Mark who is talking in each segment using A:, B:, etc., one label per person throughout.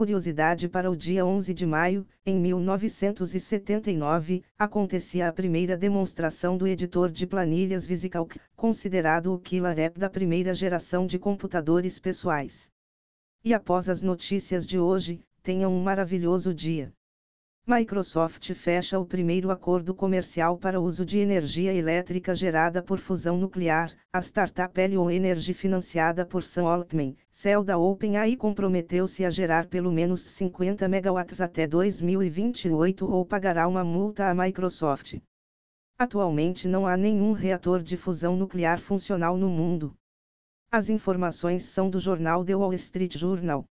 A: Curiosidade para o dia 11 de maio, em 1979, acontecia a primeira demonstração do editor de planilhas VisiCalc, considerado o killer app da primeira geração de computadores pessoais. E após as notícias de hoje, tenham um maravilhoso dia. Microsoft fecha o primeiro acordo comercial para uso de energia elétrica gerada por fusão nuclear. A startup Helion Energy financiada por Sam Altman, céu da OpenAI comprometeu-se a gerar pelo menos 50 megawatts até 2028 ou pagará uma multa à Microsoft. Atualmente não há nenhum reator de fusão nuclear funcional no mundo. As informações são do jornal The Wall Street Journal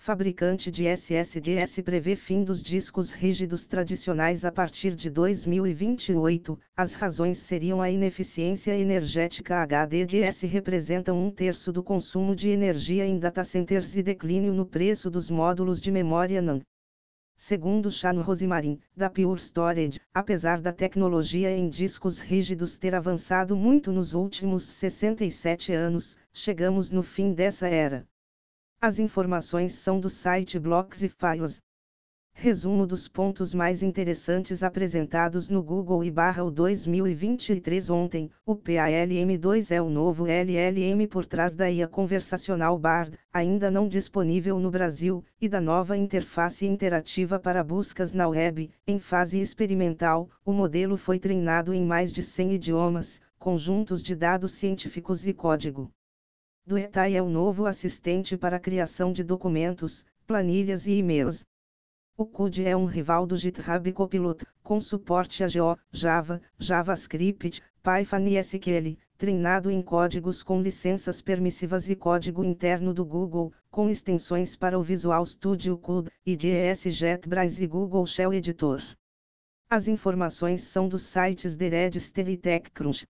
A: fabricante de SSDs prevê fim dos discos rígidos tradicionais a partir de 2028. As razões seriam a ineficiência energética HDDs representam um terço do consumo de energia em data centers e declínio no preço dos módulos de memória NAND. Segundo Chano Rosemarin, da Pure Storage, apesar da tecnologia em discos rígidos ter avançado muito nos últimos 67 anos, chegamos no fim dessa era. As informações são do site Blocks e Files. Resumo dos pontos mais interessantes apresentados no Google e barra o 2023 ontem, o PALM2 é o novo LLM por trás da IA conversacional Bard, ainda não disponível no Brasil, e da nova interface interativa para buscas na web, em fase experimental, o modelo foi treinado em mais de 100 idiomas, conjuntos de dados científicos e código. Duetai é o novo assistente para criação de documentos, planilhas e e-mails. O CUD é um rival do GitHub Copilot, com suporte a Go, Java, JavaScript, Python e SQL, treinado em códigos com licenças permissivas e código interno do Google, com extensões para o Visual Studio Code, IDES JetBrains e Google Shell Editor. As informações são dos sites The Register e TechCrunch.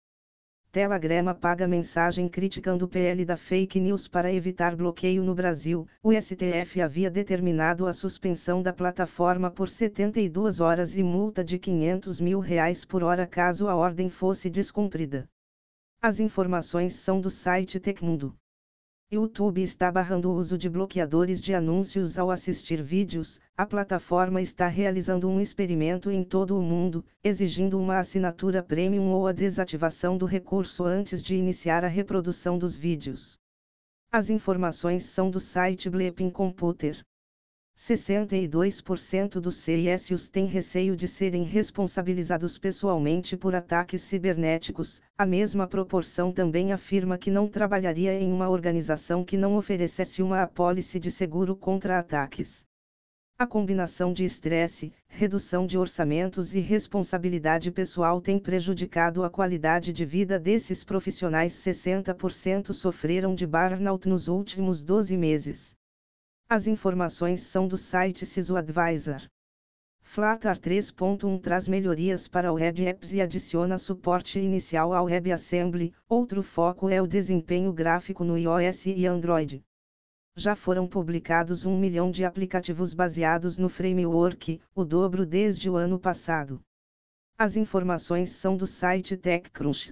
A: Telegrama paga mensagem criticando PL da fake news para evitar bloqueio no Brasil. O STF havia determinado a suspensão da plataforma por 72 horas e multa de 500 mil reais por hora caso a ordem fosse descumprida. As informações são do site Tecmundo. YouTube está barrando o uso de bloqueadores de anúncios ao assistir vídeos. A plataforma está realizando um experimento em todo o mundo, exigindo uma assinatura premium ou a desativação do recurso antes de iniciar a reprodução dos vídeos. As informações são do site Bleeping Computer. 62% dos CISOs têm receio de serem responsabilizados pessoalmente por ataques cibernéticos. A mesma proporção também afirma que não trabalharia em uma organização que não oferecesse uma apólice de seguro contra ataques. A combinação de estresse, redução de orçamentos e responsabilidade pessoal tem prejudicado a qualidade de vida desses profissionais. 60% sofreram de burnout nos últimos 12 meses. As informações são do site SysOadvisor. Flutter 3.1 traz melhorias para o Web Apps e adiciona suporte inicial ao WebAssembly. Outro foco é o desempenho gráfico no iOS e Android. Já foram publicados um milhão de aplicativos baseados no framework, o dobro desde o ano passado. As informações são do site TechCrunch.